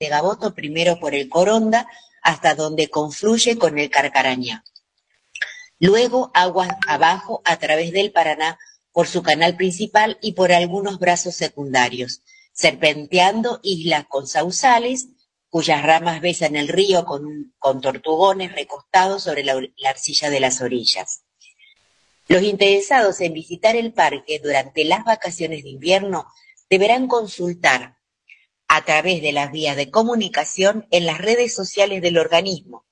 de Gaboto, primero por el Coronda, hasta donde confluye con el Carcarañá. Luego aguas abajo a través del Paraná por su canal principal y por algunos brazos secundarios, serpenteando islas con sausales, cuyas ramas besan el río con, tortugones recostados sobre la arcilla de las orillas. Los interesados en visitar el parque durante las vacaciones de invierno deberán consultar a través de las vías de comunicación en las redes sociales del organismo,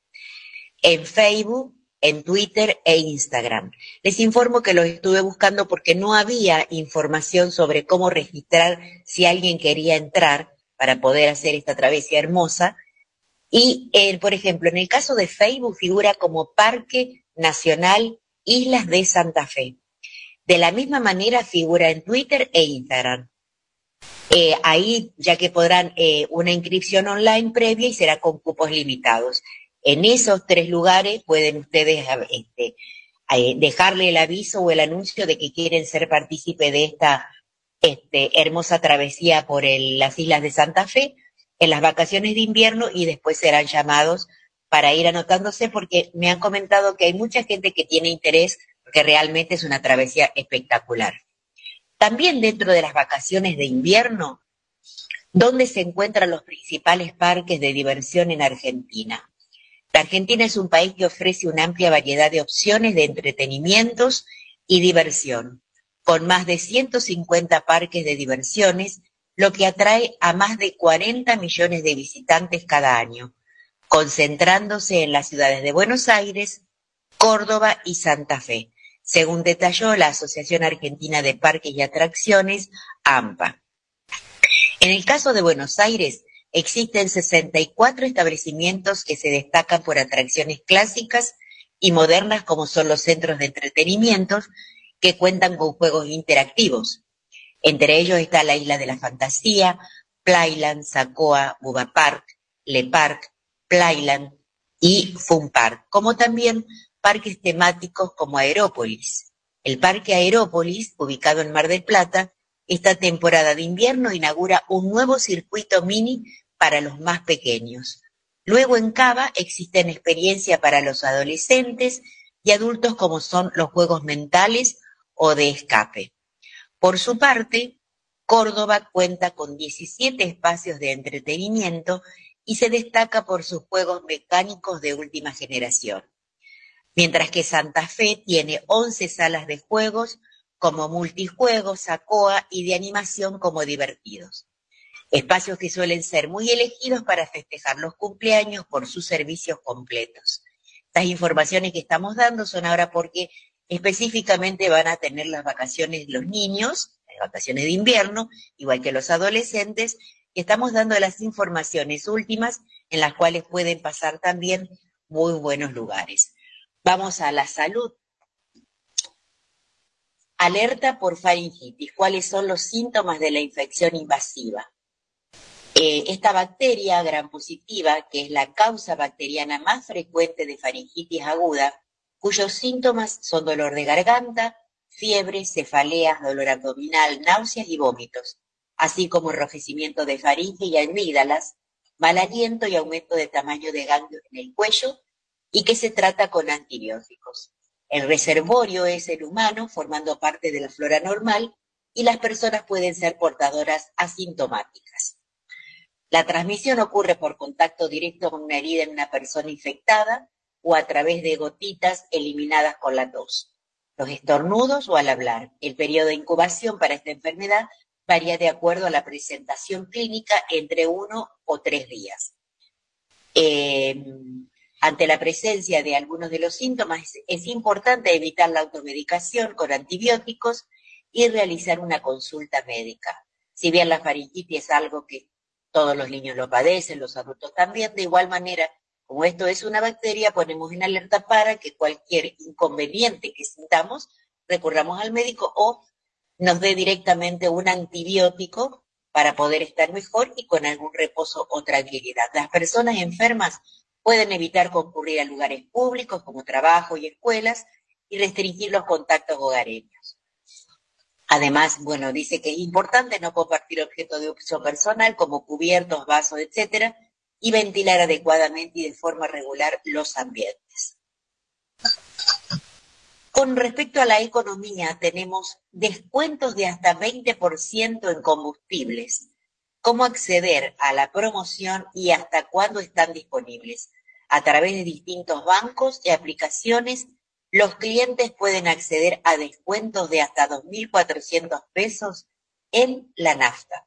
en Facebook, en Twitter e Instagram. Les informo que los estuve buscando porque no había información sobre cómo registrar si alguien quería entrar para poder hacer esta travesía hermosa. Y, eh, por ejemplo, en el caso de Facebook figura como Parque Nacional Islas de Santa Fe. De la misma manera figura en Twitter e Instagram. Eh, ahí, ya que podrán eh, una inscripción online previa y será con cupos limitados. En esos tres lugares pueden ustedes este, eh, dejarle el aviso o el anuncio de que quieren ser partícipe de esta este, hermosa travesía por las islas de Santa Fe en las vacaciones de invierno y después serán llamados para ir anotándose porque me han comentado que hay mucha gente que tiene interés porque realmente es una travesía espectacular. También dentro de las vacaciones de invierno, ¿dónde se encuentran los principales parques de diversión en Argentina? La Argentina es un país que ofrece una amplia variedad de opciones de entretenimientos y diversión, con más de 150 parques de diversiones, lo que atrae a más de 40 millones de visitantes cada año, concentrándose en las ciudades de Buenos Aires, Córdoba y Santa Fe, según detalló la Asociación Argentina de Parques y Atracciones, AMPA. En el caso de Buenos Aires, existen 64 establecimientos que se destacan por atracciones clásicas y modernas como son los centros de entretenimiento que cuentan con juegos interactivos. Entre ellos está la Isla de la Fantasía, Playland, Sacoa, Buba Park, Le Park, Playland y Fun Park, como también parques temáticos como Aerópolis. El Parque Aerópolis, ubicado en Mar del Plata, esta temporada de invierno inaugura un nuevo circuito mini para los más pequeños. Luego en Cava existen experiencias para los adolescentes y adultos como son los juegos mentales o de escape. Por su parte, Córdoba cuenta con 17 espacios de entretenimiento y se destaca por sus juegos mecánicos de última generación. Mientras que Santa Fe tiene 11 salas de juegos como multijuegos, SACOA y de animación como divertidos. Espacios que suelen ser muy elegidos para festejar los cumpleaños por sus servicios completos. Estas informaciones que estamos dando son ahora porque específicamente van a tener las vacaciones los niños, las vacaciones de invierno, igual que los adolescentes, estamos dando las informaciones últimas en las cuales pueden pasar también muy buenos lugares. Vamos a la salud. Alerta por faringitis. ¿Cuáles son los síntomas de la infección invasiva? Eh, esta bacteria gram positiva, que es la causa bacteriana más frecuente de faringitis aguda, cuyos síntomas son dolor de garganta, fiebre, cefaleas, dolor abdominal, náuseas y vómitos así como enrojecimiento de faringe y amígdalas, mal aliento y aumento de tamaño de ganglios en el cuello, y que se trata con antibióticos. El reservorio es el humano, formando parte de la flora normal, y las personas pueden ser portadoras asintomáticas. La transmisión ocurre por contacto directo con una herida en una persona infectada o a través de gotitas eliminadas con la tos, los estornudos o al hablar. El periodo de incubación para esta enfermedad varía de acuerdo a la presentación clínica entre uno o tres días. Eh, ante la presencia de algunos de los síntomas, es, importante evitar la automedicación con antibióticos y realizar una consulta médica. Si bien la faringitis es algo que todos los niños lo padecen, los adultos también, de igual manera, como esto es una bacteria, ponemos en alerta para que cualquier inconveniente que sintamos, recurramos al médico o nos dé directamente un antibiótico para poder estar mejor y con algún reposo o tranquilidad. Las personas enfermas pueden evitar concurrir a lugares públicos como trabajo y escuelas y restringir los contactos hogareños. Además, bueno, dice que es importante no compartir objetos de uso personal como cubiertos, vasos, etcétera, y ventilar adecuadamente y de forma regular los ambientes. Con respecto a la economía, tenemos descuentos de hasta 20% en combustibles. ¿Cómo acceder a la promoción y hasta cuándo están disponibles? A través de distintos bancos y aplicaciones, los clientes pueden acceder a descuentos de hasta 2.400 pesos en la nafta.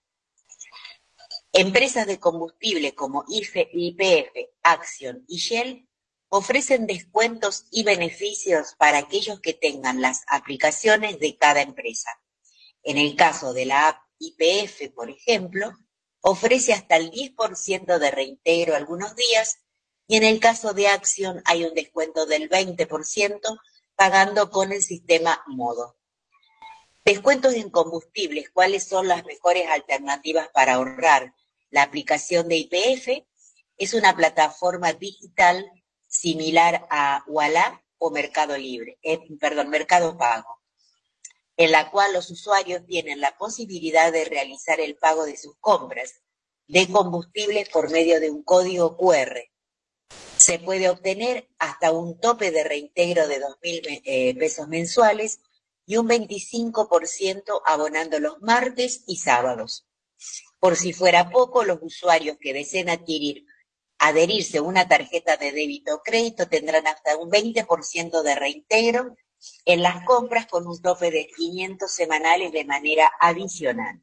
Empresas de combustible como IFE, IPF, Action y Shell ofrecen descuentos y beneficios para aquellos que tengan las aplicaciones de cada empresa. En el caso de la app IPF, por ejemplo, ofrece hasta el 10% de reintegro algunos días y en el caso de Action hay un descuento del 20% pagando con el sistema Modo. Descuentos en combustibles, ¿cuáles son las mejores alternativas para ahorrar? La aplicación de IPF es una plataforma digital similar a Walla o Mercado Libre, eh, perdón, Mercado Pago, en la cual los usuarios tienen la posibilidad de realizar el pago de sus compras de combustible por medio de un código QR. Se puede obtener hasta un tope de reintegro de 2.000 eh, pesos mensuales y un 25% abonando los martes y sábados. Por si fuera poco, los usuarios que deseen adquirir adherirse a una tarjeta de débito o crédito tendrán hasta un 20% de reintegro en las compras con un tope de 500 semanales de manera adicional.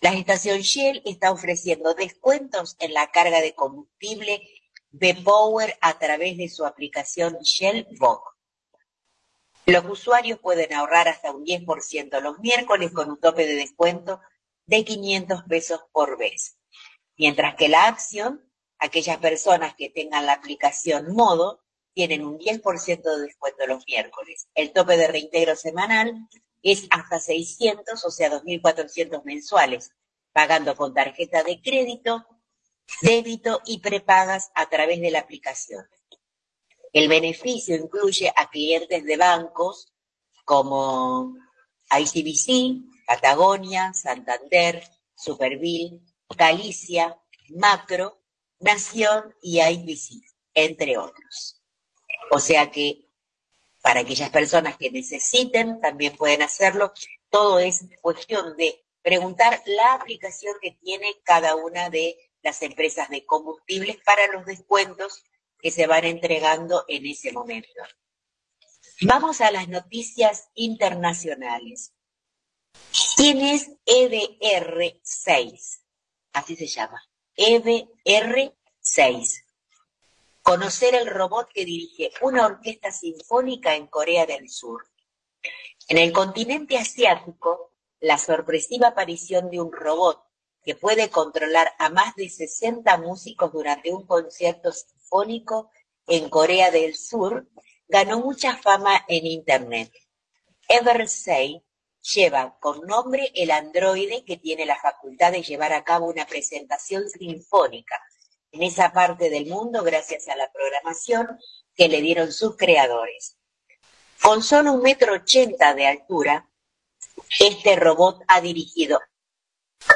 La estación Shell está ofreciendo descuentos en la carga de combustible de Power a través de su aplicación Shell Box. Los usuarios pueden ahorrar hasta un 10% los miércoles con un tope de descuento de 500 pesos por vez, mientras que la acción Aquellas personas que tengan la aplicación Modo tienen un 10% de descuento los miércoles. El tope de reintegro semanal es hasta 600, o sea, 2.400 mensuales, pagando con tarjeta de crédito, débito y prepagas a través de la aplicación. El beneficio incluye a clientes de bancos como ICBC, Patagonia, Santander, Superville, Galicia, Macro Nación y IBC, entre otros. O sea que para aquellas personas que necesiten también pueden hacerlo. Todo es cuestión de preguntar la aplicación que tiene cada una de las empresas de combustibles para los descuentos que se van entregando en ese momento. Vamos a las noticias internacionales. ¿Quién es EBR6? Así se llama. EBR6. Conocer el robot que dirige una orquesta sinfónica en Corea del Sur. En el continente asiático, la sorpresiva aparición de un robot que puede controlar a más de 60 músicos durante un concierto sinfónico en Corea del Sur ganó mucha fama en Internet. Ever6 lleva por nombre el androide que tiene la facultad de llevar a cabo una presentación sinfónica en esa parte del mundo gracias a la programación que le dieron sus creadores. Con solo un metro ochenta de altura, este robot ha dirigido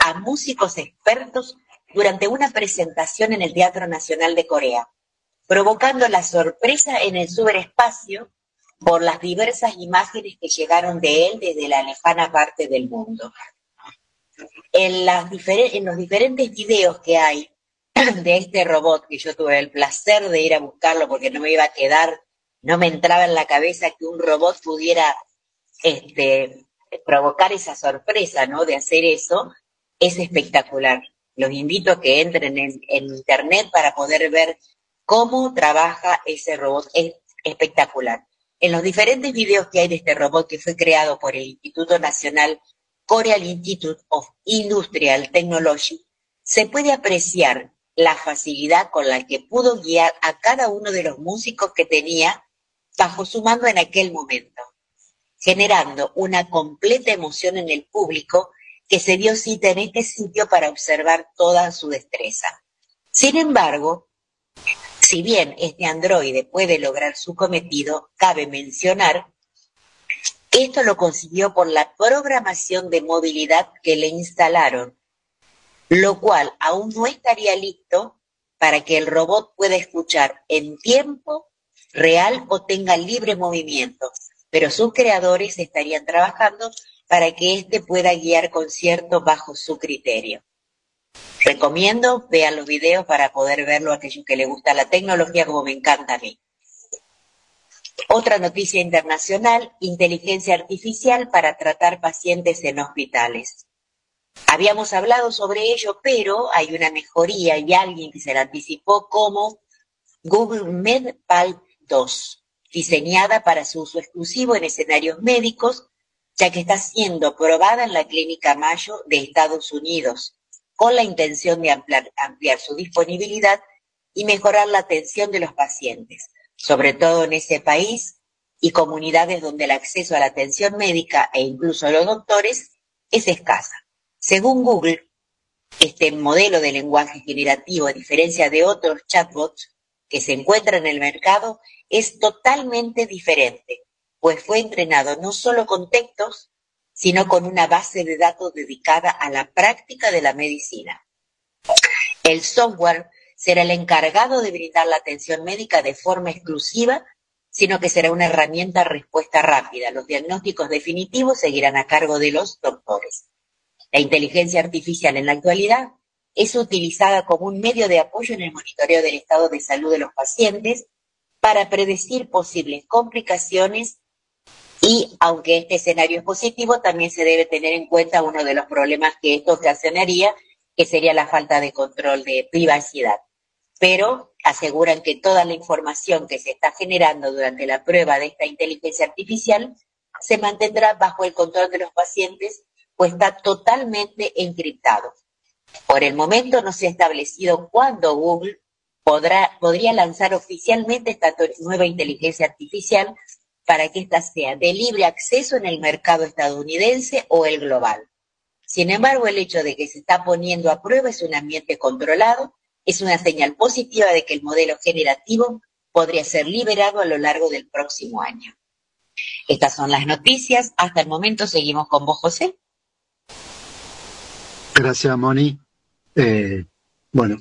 a músicos expertos durante una presentación en el Teatro Nacional de Corea, provocando la sorpresa en el superespacio por las diversas imágenes que llegaron de él desde la lejana parte del mundo. En, los diferentes videos que hay de este robot, que yo tuve el placer de ir a buscarlo porque no me iba a quedar, no me entraba en la cabeza que un robot pudiera este, provocar esa sorpresa, ¿no? De hacer eso, es espectacular. Los invito a que entren en, internet para poder ver cómo trabaja ese robot. Es espectacular. En los diferentes videos que hay de este robot que fue creado por el Instituto Nacional Korean Institute of Industrial Technology, se puede apreciar la facilidad con la que pudo guiar a cada uno de los músicos que tenía bajo su mando en aquel momento, generando una completa emoción en el público que se dio cita en este sitio para observar toda su destreza. Sin embargo, si bien este androide puede lograr su cometido, cabe mencionar Esto lo consiguió por la programación de movilidad que le instalaron, lo cual aún no estaría listo para que el robot pueda escuchar en tiempo real o tenga libre movimiento, pero sus creadores estarían trabajando para que éste pueda guiar conciertos bajo su criterio. Recomiendo, vean los videos para poder verlo a aquellos que les gusta la tecnología como me encanta a mí. Otra noticia internacional, inteligencia artificial para tratar pacientes en hospitales. Habíamos hablado sobre ello, pero hay una mejoría y alguien que se la anticipó como Google MedPal 2, diseñada para su uso exclusivo en escenarios médicos, ya que está siendo probada en la Clínica Mayo de Estados Unidos, con la intención de ampliar, ampliar su disponibilidad y mejorar la atención de los pacientes sobre todo en ese país y comunidades donde el acceso a la atención médica e incluso a los doctores es escasa. Según Google, este modelo de lenguaje generativo, a diferencia de otros chatbots que se encuentran en el mercado, es totalmente diferente, pues fue entrenado no solo con textos, sino con una base de datos dedicada a la práctica de la medicina. El software será el encargado de brindar la atención médica de forma exclusiva, sino que será una herramienta respuesta rápida. Los diagnósticos definitivos seguirán a cargo de los doctores. La inteligencia artificial en la actualidad es utilizada como un medio de apoyo en el monitoreo del estado de salud de los pacientes para predecir posibles complicaciones y aunque este escenario es positivo, también se debe tener en cuenta uno de los problemas que esto ocasionaría, que sería la falta de control de privacidad. Pero aseguran que toda la información que se está generando durante la prueba de esta inteligencia artificial se mantendrá bajo el control de los pacientes, está totalmente encriptado. Por el momento no se ha establecido cuándo Google podrá, podría lanzar oficialmente esta nueva inteligencia artificial para que ésta sea de libre acceso en el mercado estadounidense o el global. Sin embargo, el hecho de que se está poniendo a prueba es un ambiente controlado es una señal positiva de que el modelo generativo podría ser liberado a lo largo del próximo año. Estas son las noticias. Hasta el momento seguimos con vos, José. Gracias, Moni. Eh, bueno,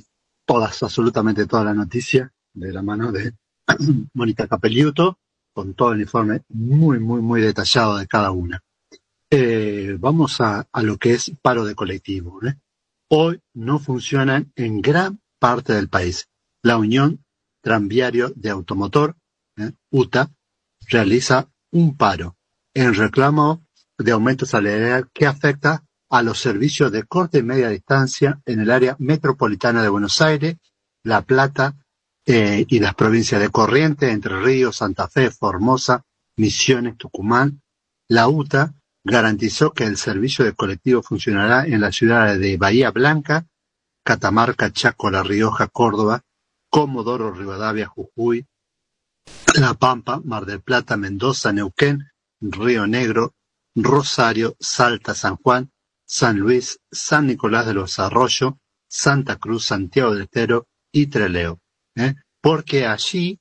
todas, absolutamente todas las noticias de la mano de Mónica Capelliuto, con todo el informe muy, muy, muy detallado de cada una. Eh, vamos a, lo que es paro de colectivo. Hoy no funcionan en gran parte del país. La Unión Tranviario de Automotor, ¿eh? UTA, realiza un paro en reclamo de aumento salarial que afecta a los servicios de corta y media distancia en el área metropolitana de Buenos Aires, La Plata eh, y las provincias de Corrientes, Entre Ríos, Santa Fe, Formosa, Misiones, Tucumán. La UTA garantizó que el servicio de colectivo funcionará en la ciudad de Bahía Blanca, Catamarca, Chaco, La Rioja, Córdoba, Comodoro, Rivadavia, Jujuy, La Pampa, Mar del Plata, Mendoza, Neuquén, Río Negro, Rosario, Salta, San Juan, San Luis, San Nicolás de los Arroyos, Santa Cruz, Santiago del Estero y Treleo. ¿eh? Porque allí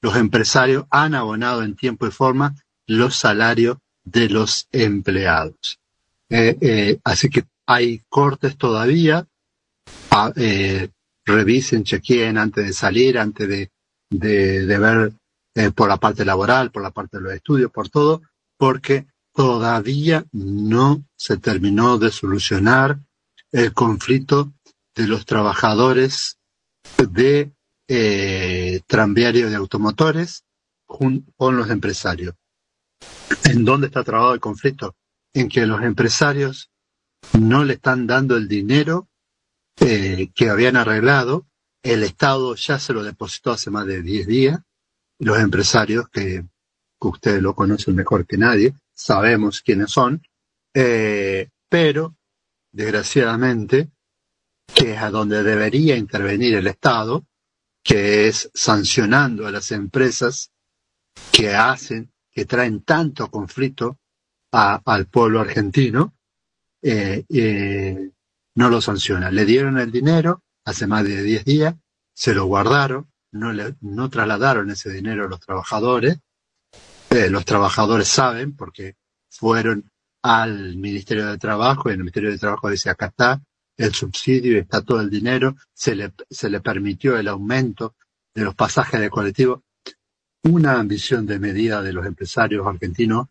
los empresarios han abonado en tiempo y forma los salarios de los empleados. Eh, eh, así que hay cortes todavía, eh, revisen, chequeen antes de salir, antes de, de, ver por la parte laboral, por la parte de los estudios, por todo, porque todavía no se terminó de solucionar el conflicto de los trabajadores de eh, tranviarios de automotores con los empresarios. ¿En dónde está trabado el conflicto? En que los empresarios no le están dando el dinero eh, que habían arreglado, el Estado ya se lo depositó hace más de 10 días, los empresarios que, ustedes lo conocen mejor que nadie, sabemos quiénes son, eh, pero desgraciadamente, que es a donde debería intervenir el Estado, que es sancionando a las empresas que hacen, que traen tanto conflicto al pueblo argentino, eh, eh, no lo sanciona. Le dieron el dinero hace más de 10 días, se lo guardaron, no, le, no trasladaron ese dinero a los trabajadores. Los trabajadores saben, porque fueron al Ministerio de Trabajo y el Ministerio de Trabajo dice acá está el subsidio, está todo el dinero, se le, se le permitió el aumento de los pasajes de colectivo. Una ambición de medida de los empresarios argentinos,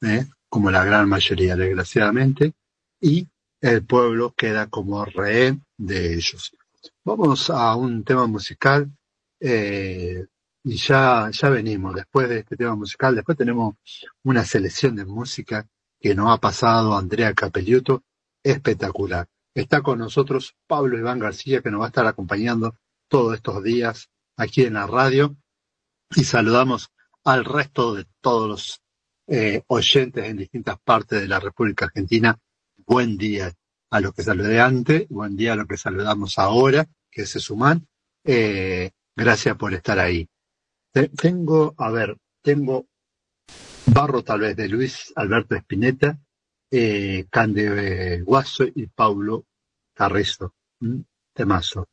¿eh? como la gran mayoría, desgraciadamente, y el pueblo queda como rehén de ellos. Vamos a un tema musical eh, y ya, ya venimos después de este tema musical. Después tenemos una selección de música que nos ha pasado Andrea Capelluto, espectacular. Está con nosotros Pablo Iván García, que nos va a estar acompañando todos estos días aquí en la radio. Y saludamos al resto de todos los eh, oyentes en distintas partes de la República Argentina. Buen día a los que saludé antes, buen día a los que saludamos ahora, que se suman. Eh, gracias por estar ahí. Tengo, a ver, tengo Barro tal vez de Luis Alberto Espineta, eh, Cande Guaso y Paulo Carrizo. Temazo.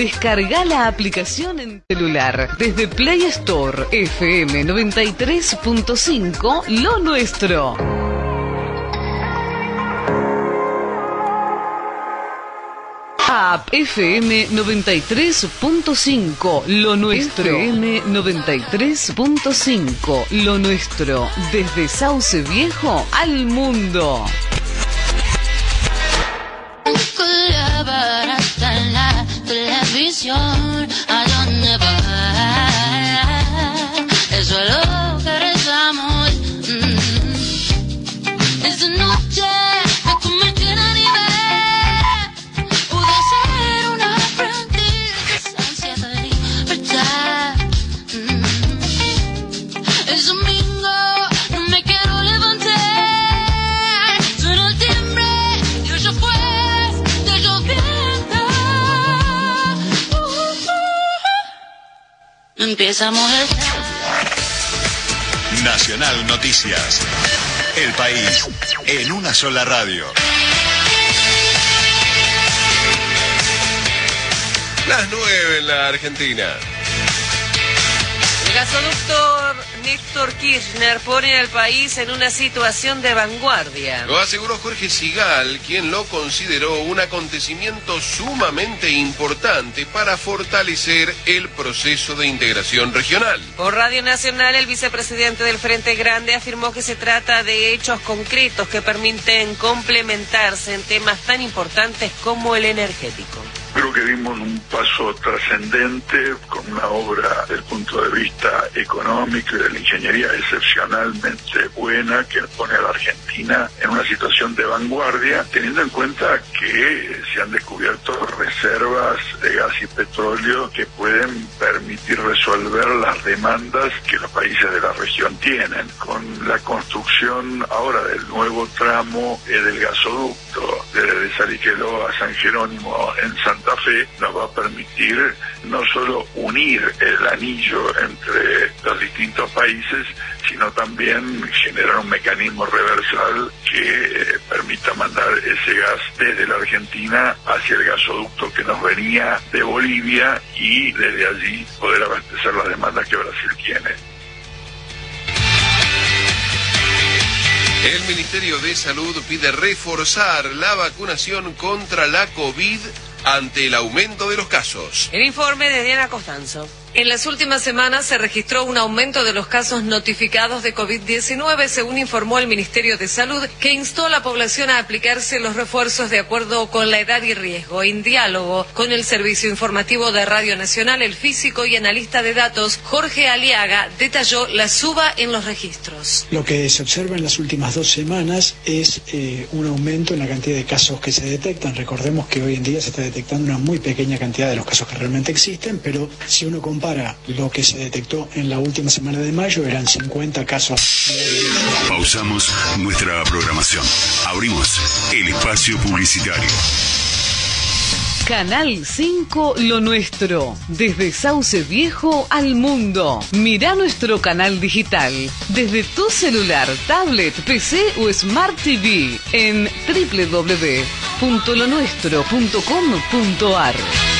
Descarga la aplicación en celular desde Play Store FM 93.5 Lo Nuestro. App FM 93.5 Lo Nuestro. FM 93.5 Lo Nuestro. Desde Sauce Viejo al mundo. Televisión a donde va. Eso es lo Empieza a moverse. Nacional Noticias. El país en una sola radio. Las nueve en la Argentina. El gasoductor Néstor Kirchner pone al país en una situación de vanguardia. Lo aseguró Jorge Sigal, quien lo consideró un acontecimiento sumamente importante para fortalecer el proceso de integración regional. Por Radio Nacional, el vicepresidente del Frente Grande afirmó que se trata de hechos concretos que permiten complementarse en temas tan importantes como el energético. Creo que dimos un paso trascendente con una obra desde el punto de vista económico y de la ingeniería excepcionalmente buena que pone a la Argentina en una situación de vanguardia, teniendo en cuenta que se han descubierto reservas de gas y petróleo que pueden permitir resolver las demandas que los países de la región tienen. Con la construcción ahora del nuevo tramo eh, del gasoducto desde Saliqueló a San Jerónimo en Santa Fe nos va a permitir no solo unir el anillo entre los distintos países, sino también generar un mecanismo reversal que eh, permita mandar ese gas desde la Argentina hacia el gasoducto que nos venía de Bolivia y desde allí poder abastecer las demandas que Brasil tiene. El Ministerio de Salud pide reforzar la vacunación contra la COVID ante el aumento de los casos. El informe de Diana Costanzo. En las últimas semanas se registró un aumento de los casos notificados de COVID-19, según informó el Ministerio de Salud, que instó a la población a aplicarse los refuerzos de acuerdo con la edad y riesgo. En diálogo con el Servicio Informativo de Radio Nacional, el físico y analista de datos Jorge Aliaga detalló la suba en los registros. Lo que se observa en las últimas dos semanas es eh, un aumento en la cantidad de casos que se detectan. Recordemos que hoy en día se está detectando una muy pequeña cantidad de los casos que realmente existen, pero si uno compara lo que se detectó en la última semana de mayo, eran 50 casos. Pausamos nuestra programación. Abrimos el espacio publicitario. Canal 5 Lo Nuestro. Desde Sauce Viejo al mundo. Mira nuestro canal digital. Desde tu celular, tablet, PC o Smart TV. En www.lonuestro.com.ar.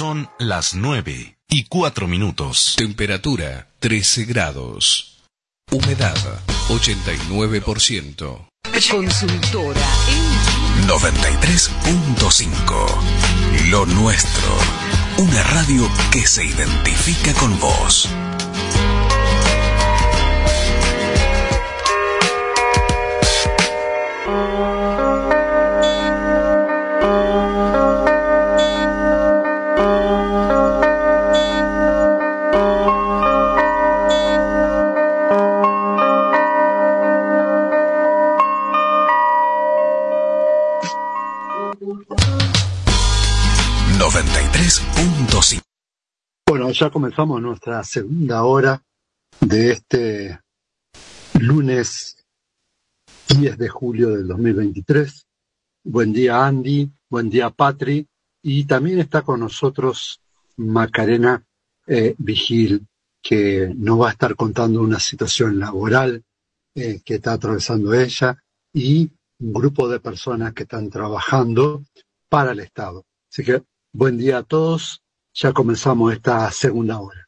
Son las 9 y 4 minutos. Temperatura 13 grados. Humedad 89%. Consultora 93.5 Lo Nuestro. Una radio que se identifica con vos. Ya comenzamos nuestra segunda hora de este lunes 10 de julio del 2023. Buen día Andy, buen día Patri y también está con nosotros Macarena eh, Vigil que nos va a estar contando una situación laboral eh, que está atravesando ella y un grupo de personas que están trabajando para el Estado. Así que buen día a todos, ya comenzamos esta segunda hora.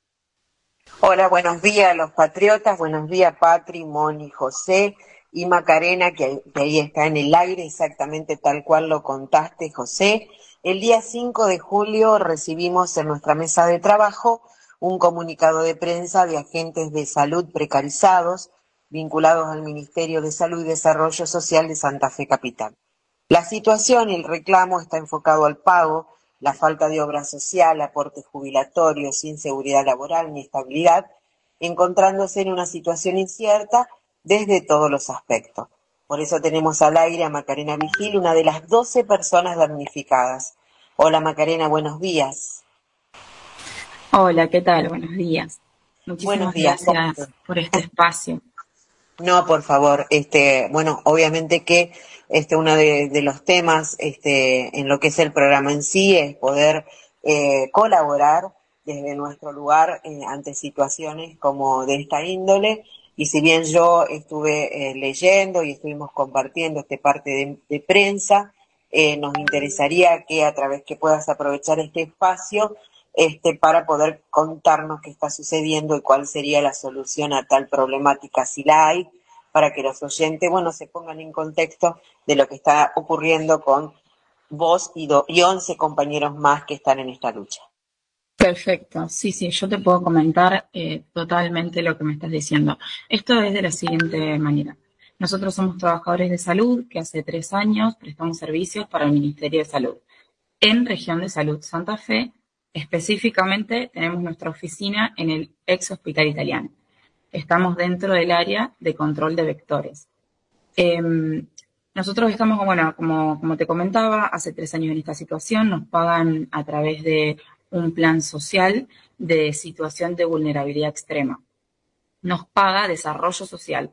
Hola, buenos días los patriotas, buenos días Patri, Moni, José y Macarena, que, que ahí está en el aire exactamente tal cual lo contaste, José. El día 5 de julio recibimos en nuestra mesa de trabajo un comunicado de prensa de agentes de salud precarizados vinculados al Ministerio de Salud y Desarrollo Social de Santa Fe Capital. La situación y el reclamo está enfocado al pago, la falta de obra social, aportes jubilatorios, inseguridad laboral ni estabilidad, encontrándose en una situación incierta desde todos los aspectos. Por eso tenemos al aire a Macarena Vigil, una de las 12 personas damnificadas. Hola Macarena, buenos días. Hola, ¿qué tal? Buenos días. Muchísimas Buenos días. gracias por este espacio. No, por favor, este, bueno, obviamente que este uno de, los temas este, en lo que es el programa en sí es poder eh, colaborar desde nuestro lugar eh, ante situaciones como de esta índole. Y si bien yo estuve eh, leyendo y estuvimos compartiendo este parte de, de prensa, nos interesaría que a través que puedas aprovechar este espacio este, para poder contarnos qué está sucediendo y cuál sería la solución a tal problemática, si la hay, para que los oyentes, bueno, se pongan en contexto de lo que está ocurriendo con vos y, do, y 11 compañeros más que están en esta lucha. Perfecto, sí, sí, yo te puedo comentar eh, totalmente lo que me estás diciendo. Esto es de la siguiente manera. Nosotros somos trabajadores de salud que hace tres años prestamos servicios para el Ministerio de Salud. En Región de Salud Santa Fe, específicamente tenemos nuestra oficina en el ex hospital italiano. Estamos dentro del área de control de vectores. Eh, nosotros estamos, bueno, como, como te comentaba, hace tres años en esta situación, nos pagan a través de un plan social de situación de vulnerabilidad extrema. Nos paga desarrollo social.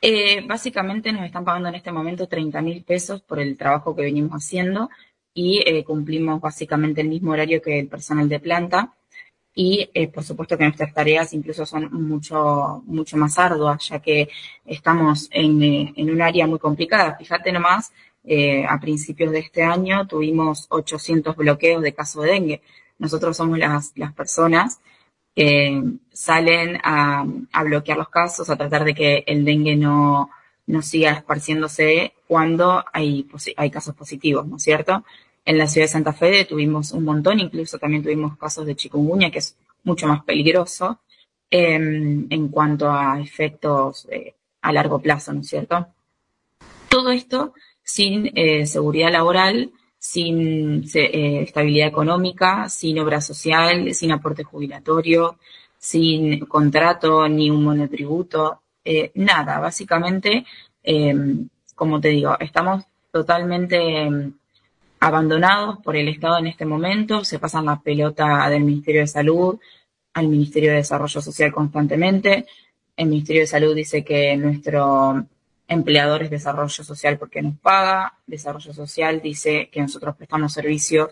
Eh, básicamente nos están pagando en este momento 30 mil pesos por el trabajo que venimos haciendo y eh, cumplimos básicamente el mismo horario que el personal de planta y eh, por supuesto que nuestras tareas incluso son mucho, mucho más arduas ya que estamos en, eh, en un área muy complicada. Fíjate nomás, eh, a principios de este año tuvimos 800 bloqueos de caso de dengue. Nosotros somos las, las personas que salen a, a bloquear los casos, a tratar de que el dengue no, no siga esparciéndose cuando hay, hay casos positivos, ¿no es cierto? En la ciudad de Santa Fe tuvimos un montón, incluso también tuvimos casos de chikungunya, que es mucho más peligroso eh, en cuanto a efectos eh, a largo plazo, ¿no es cierto? Todo esto sin eh, seguridad laboral, sin eh, estabilidad económica, sin obra social, sin aporte jubilatorio, sin contrato ni un monotributo, nada. Básicamente, eh, como te digo, estamos totalmente eh, abandonados por el Estado en este momento, se pasan la pelota del Ministerio de Salud al Ministerio de Desarrollo Social constantemente. El Ministerio de Salud dice que nuestro empleador es desarrollo social porque nos paga, desarrollo social dice que nosotros prestamos servicios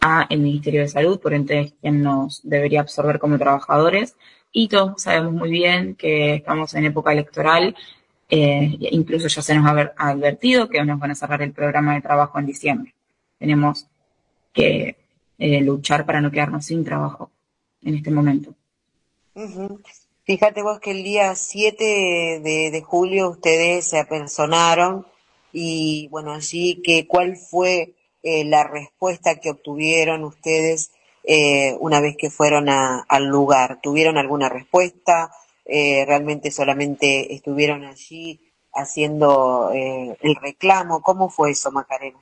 a el Ministerio de Salud, por ende es quien nos debería absorber como trabajadores. Y todos sabemos muy bien que estamos en época electoral, eh, incluso ya se nos ha advertido que nos van a cerrar el programa de trabajo en diciembre. Tenemos que eh, luchar para no quedarnos sin trabajo en este momento. Fíjate vos que el día 7 de, de julio ustedes se apersonaron y bueno, allí que cuál fue eh, la respuesta que obtuvieron ustedes eh, una vez que fueron a- al lugar. ¿Tuvieron alguna respuesta? Eh, ¿Realmente solamente estuvieron allí haciendo eh, el reclamo? ¿Cómo fue eso, Macarena?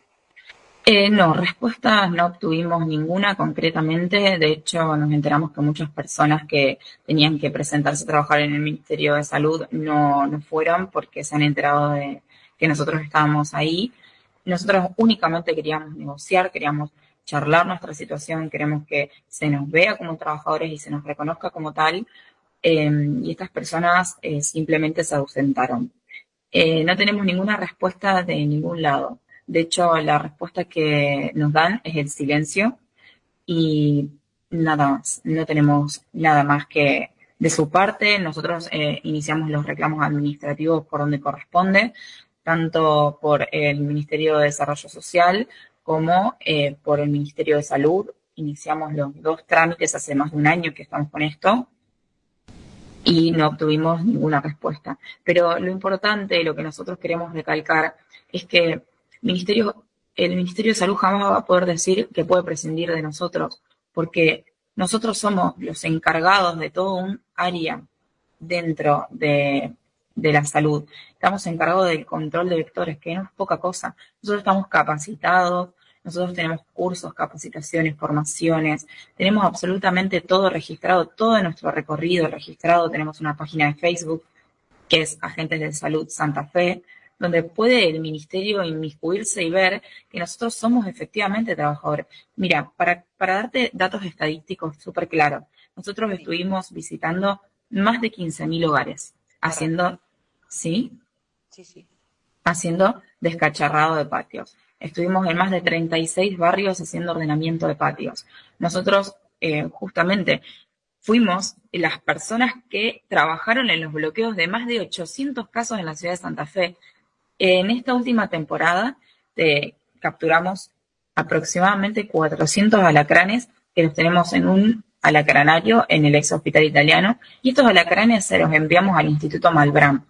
Eh, no, respuestas no obtuvimos ninguna concretamente. De hecho, nos enteramos que muchas personas que tenían que presentarse a trabajar en el Ministerio de Salud no, no fueron porque se han enterado de que nosotros estábamos ahí. Nosotros únicamente queríamos negociar, queríamos charlar nuestra situación, queremos que se nos vea como trabajadores y se nos reconozca como tal. Eh, y estas personas eh, simplemente se ausentaron. Eh, no tenemos ninguna respuesta de ningún lado. De hecho, la respuesta que nos dan es el silencio y nada más. No tenemos nada más que de su parte. Nosotros eh, iniciamos los reclamos administrativos por donde corresponde, tanto por el Ministerio de Desarrollo Social como eh, por el Ministerio de Salud. Iniciamos los dos trámites hace más de un año que estamos con esto y no obtuvimos ninguna respuesta. Pero lo importante, lo que nosotros queremos recalcar, es que Ministerio, el Ministerio de Salud jamás va a poder decir que puede prescindir de nosotros, porque nosotros somos los encargados de todo un área dentro de, de la salud. Estamos encargados del control de vectores, que no es poca cosa. Nosotros estamos capacitados, nosotros tenemos cursos, capacitaciones, formaciones, tenemos absolutamente todo registrado, todo nuestro recorrido registrado. Tenemos una página de Facebook que es Agentes de Salud Santa Fe, donde puede el ministerio inmiscuirse y ver que nosotros somos efectivamente trabajadores. Mira, para, para darte datos estadísticos súper claros, nosotros estuvimos visitando más de 15.000 hogares, haciendo, ¿sí? Sí, sí. Haciendo descacharrado de patios. Estuvimos en más de 36 barrios haciendo ordenamiento de patios. Nosotros, eh, justamente, fuimos las personas que trabajaron en los bloqueos de más de 800 casos en la ciudad de Santa Fe. En esta última temporada capturamos aproximadamente 400 alacranes que los tenemos en un alacranario en el ex hospital italiano y estos alacranes se los enviamos al Instituto Malbrán.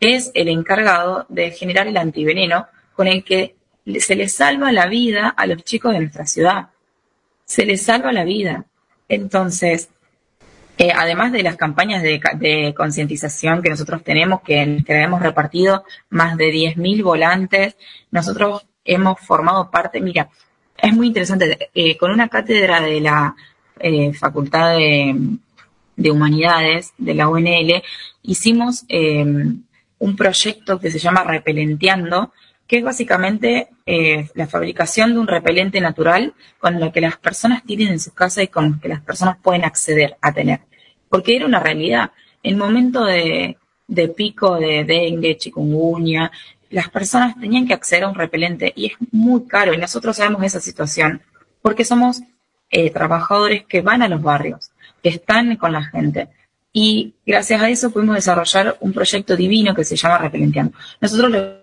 Es el encargado de generar el antiveneno con el que se les salva la vida a los chicos de nuestra ciudad. Se les salva la vida. Entonces, eh, además de las campañas de, concientización que nosotros tenemos, que, que hemos repartido más de 10.000 volantes, nosotros hemos formado parte, mira, es muy interesante, eh, con una cátedra de la eh, Facultad de, de Humanidades de la UNL, hicimos un proyecto que se llama Repelenteando, que es básicamente la fabricación de un repelente natural con lo que las personas tienen en su casa y con lo que las personas pueden acceder a tener. Porque era una realidad. En momento de, pico de dengue, chikungunya, las personas tenían que acceder a un repelente y es muy caro y nosotros sabemos esa situación porque somos eh, trabajadores que van a los barrios, que están con la gente. Y gracias a eso pudimos desarrollar un proyecto divino que se llama Repelenteando. Nosotros lo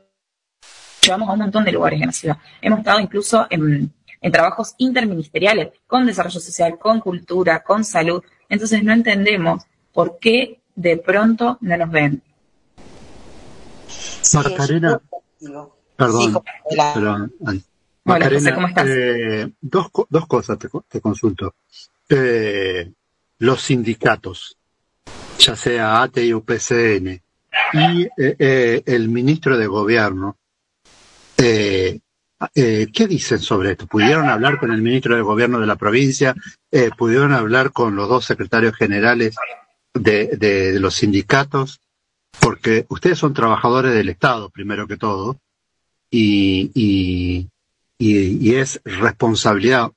llevamos a un montón de lugares en la ciudad. Hemos estado incluso en trabajos interministeriales, con desarrollo social, con cultura, con salud. Entonces no entendemos por qué de pronto no nos ven. Macarena, perdón. Hola, Macarena, José, ¿cómo estás? eh, dos, co- dos cosas te, co- te consulto. Eh, los sindicatos, ya sea ATE y UPCN, y eh, eh, el ministro de Gobierno, eh, eh, ¿qué dicen sobre esto? ¿Pudieron hablar con el ministro de Gobierno de la provincia? Eh, ¿Pudieron hablar con los dos secretarios generales de, los sindicatos? Porque ustedes son trabajadores del Estado, primero que todo, y es responsabilidad,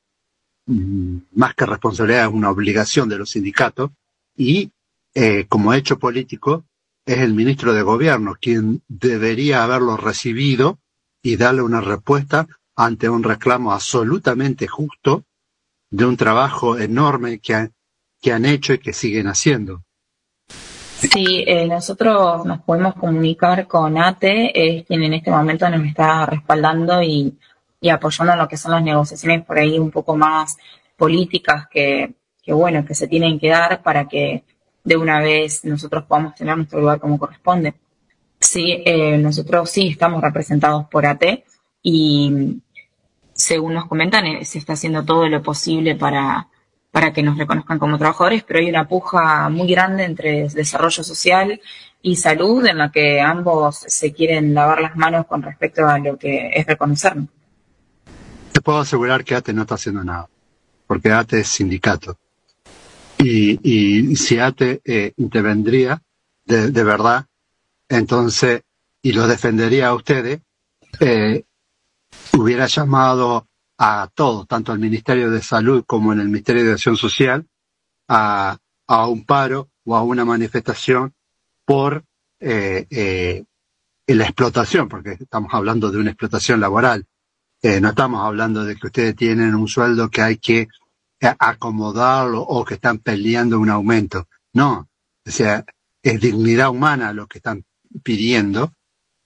mm, más que responsabilidad, es una obligación de los sindicatos, y eh, como hecho político, es el ministro de Gobierno quien debería haberlo recibido y darle una respuesta ante un reclamo absolutamente justo de un trabajo enorme que, que han hecho y que siguen haciendo. Sí, eh, nosotros nos podemos comunicar con ATE, es quien en este momento nos está respaldando y, y apoyando lo que son las negociaciones por ahí un poco más políticas que, que bueno, que se tienen que dar para que de una vez nosotros podamos tener nuestro lugar como corresponde. Sí, eh, nosotros sí estamos representados por AT y según nos comentan, eh, se está haciendo todo lo posible para, para que nos reconozcan como trabajadores, pero hay una puja muy grande entre desarrollo social y salud en la que ambos se quieren lavar las manos con respecto a lo que es reconocernos. Te puedo asegurar que ATE no está haciendo nada, porque ATE es sindicato. Y, y si ATE eh, intervendría de, de verdad, entonces, y lo defendería a ustedes, eh, hubiera llamado a todos, tanto al Ministerio de Salud como en el Ministerio de Acción Social, a, a un paro o a una manifestación por eh, eh, la explotación, porque estamos hablando de una explotación laboral. Eh, no estamos hablando de que ustedes tienen un sueldo que hay que acomodarlo o que están peleando un aumento. No, o sea, es dignidad humana lo que están pidiendo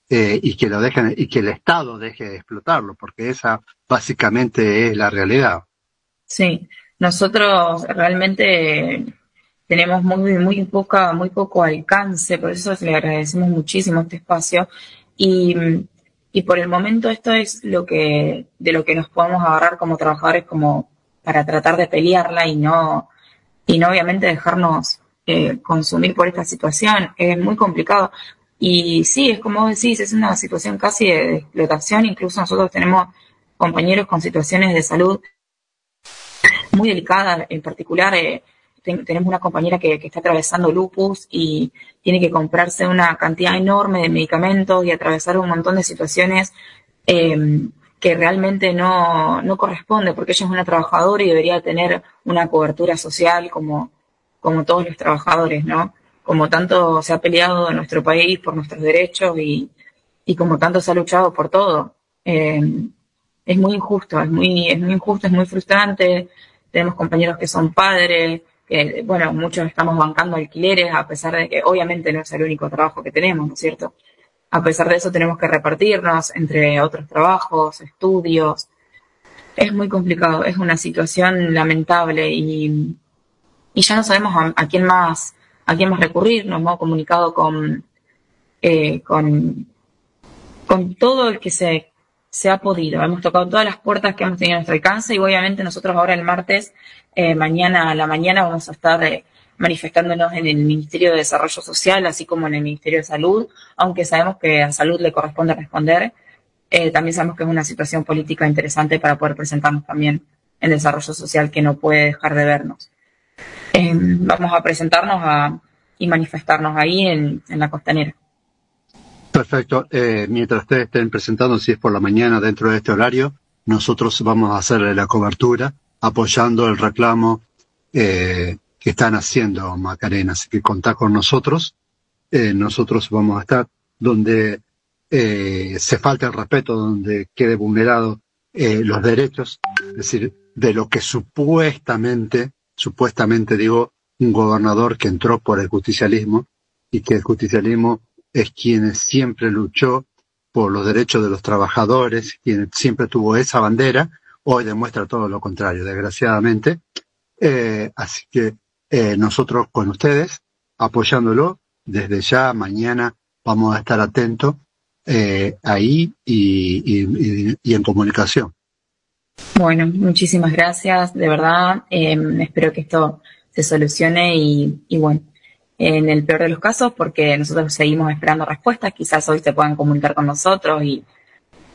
eh, y que lo dejen y que el Estado deje de explotarlo, porque esa básicamente es la realidad. Sí, nosotros realmente tenemos muy, muy poca, muy poco alcance, por eso le agradecemos muchísimo este espacio y, y por el momento esto es lo que, de lo que nos podemos agarrar como trabajadores como para tratar de pelearla y no, y no obviamente dejarnos eh, consumir por esta situación. Es muy complicado. Y sí, es como vos decís, es una situación casi de, explotación. Incluso nosotros tenemos compañeros con situaciones de salud muy delicadas. En particular, eh, ten- tenemos una compañera que, está atravesando lupus y tiene que comprarse una cantidad enorme de medicamentos y atravesar un montón de situaciones eh, que realmente no, no corresponde, porque ella es una trabajadora y debería tener una cobertura social como, como todos los trabajadores, ¿no? Como tanto se ha peleado en nuestro país por nuestros derechos y, y como tanto se ha luchado por todo. Eh, es muy injusto, es muy, es muy injusto, es muy frustrante. Tenemos compañeros que son padres, que, bueno, muchos estamos bancando alquileres, a pesar de que obviamente no es el único trabajo que tenemos, ¿no es cierto? A pesar de eso tenemos que repartirnos entre otros trabajos, estudios. Es muy complicado, es una situación lamentable y, y ya no sabemos a, a quién más, a quién más recurrir. Nos hemos comunicado con, eh, con, todo el que se, se ha podido. Hemos tocado todas las puertas que hemos tenido a nuestro alcance y obviamente nosotros ahora el martes, eh, mañana a la mañana vamos a estar eh, manifestándonos en el Ministerio de Desarrollo Social, así como en el Ministerio de Salud, aunque sabemos que a salud le corresponde responder. Eh, también sabemos que es una situación política interesante para poder presentarnos también en desarrollo social que no puede dejar de vernos. Vamos a presentarnos a, y manifestarnos ahí en, la costanera. Perfecto. Eh, mientras ustedes estén presentando, si es por la mañana dentro de este horario, nosotros vamos a hacerle la cobertura apoyando el reclamo eh, que están haciendo Macarena. Así que contá con nosotros. Eh, nosotros vamos a estar donde se falta el respeto, donde quede vulnerado los derechos, es decir, de lo que supuestamente, supuestamente digo, un gobernador que entró por el justicialismo y que el justicialismo es quien siempre luchó por los derechos de los trabajadores, quien siempre tuvo esa bandera, hoy demuestra todo lo contrario, desgraciadamente. Eh, así que eh, nosotros con ustedes, apoyándolo, desde ya mañana vamos a estar atentos eh, ahí y, en comunicación. Bueno, muchísimas gracias, de verdad. eh, espero que esto se solucione y, y bueno, en el peor de los casos, porque nosotros seguimos esperando respuestas, quizás hoy se puedan comunicar con nosotros y,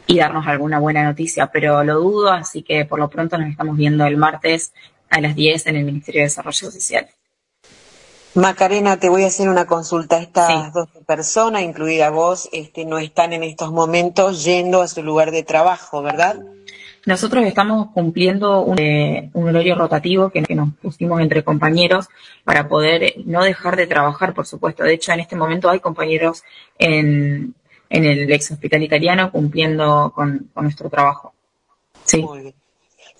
y darnos alguna buena noticia, pero lo dudo, así que por lo pronto nos estamos viendo el martes a las 10 en el Ministerio de Desarrollo Social. Macarena, te voy a hacer una consulta. Estas dos personas, incluida vos, este, no están en estos momentos yendo a su lugar de trabajo, ¿verdad? Nosotros estamos cumpliendo un, eh, un horario rotativo que, nos pusimos entre compañeros para poder eh, no dejar de trabajar, por supuesto. De hecho, en este momento hay compañeros en, en el ex hospital italiano cumpliendo con, nuestro trabajo. Sí. Muy bien.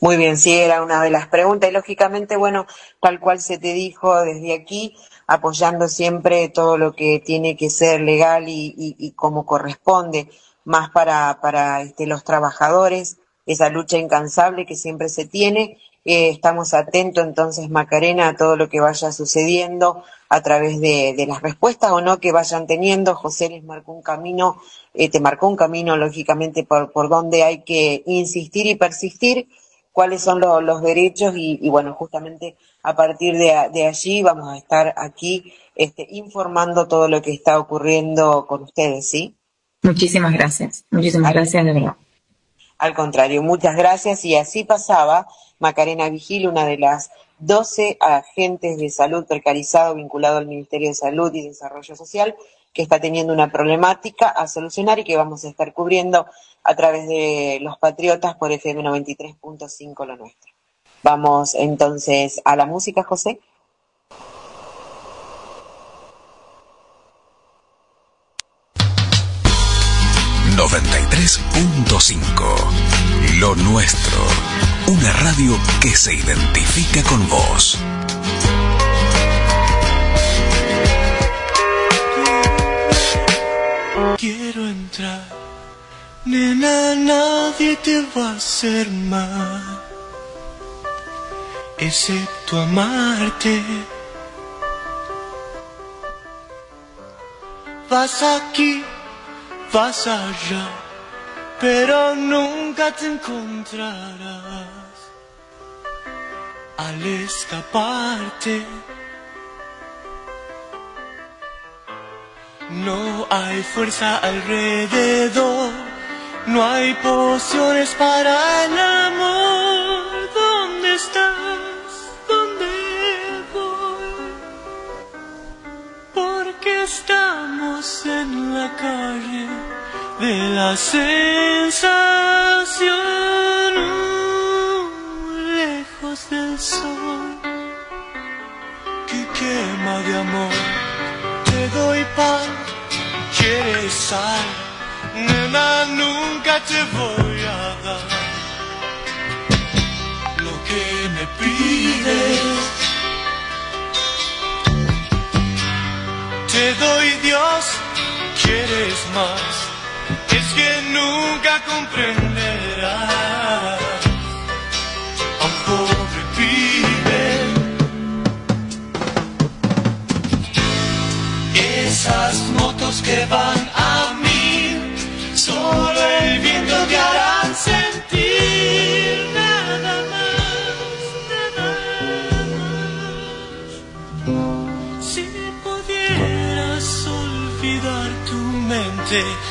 Muy bien, sí, era una de las preguntas y lógicamente, bueno, tal cual se te dijo desde aquí, apoyando siempre todo lo que tiene que ser legal y como corresponde, más para, para este, los trabajadores, esa lucha incansable que siempre se tiene. Eh, estamos atentos entonces, Macarena, a todo lo que vaya sucediendo a través de, de las respuestas o no que vayan teniendo. José les marcó un camino, eh, te marcó un camino, lógicamente, por, por donde hay que insistir y persistir cuáles son lo- los derechos y, y, bueno, justamente a partir de, allí vamos a estar aquí este, informando todo lo que está ocurriendo con ustedes, ¿sí? Muchísimas gracias. Muchísimas gracias, de verdad. Al contrario, muchas gracias y así pasaba Macarena Vigil, una de las 12 agentes de salud precarizado vinculado al Ministerio de Salud y Desarrollo Social que está teniendo una problemática a solucionar y que vamos a estar cubriendo a través de los Patriotas por FM 93.5 lo nuestro. Vamos entonces a la música, José. .5 Lo nuestro. Una radio que se identifica con vos. Quiero entrar, nena, nadie te va a hacer mal, excepto amarte. Vas aquí, vas allá, pero nunca te encontrarás al escaparte. No hay fuerza alrededor, no hay pociones para el amor. ¿Dónde estás? Estamos en la calle de la sensación, lejos del sol que quema de amor. Te doy pan, quieres sal, nena, nunca te voy a dar lo que me pides. Te doy Dios, quieres más, es que nunca comprenderás day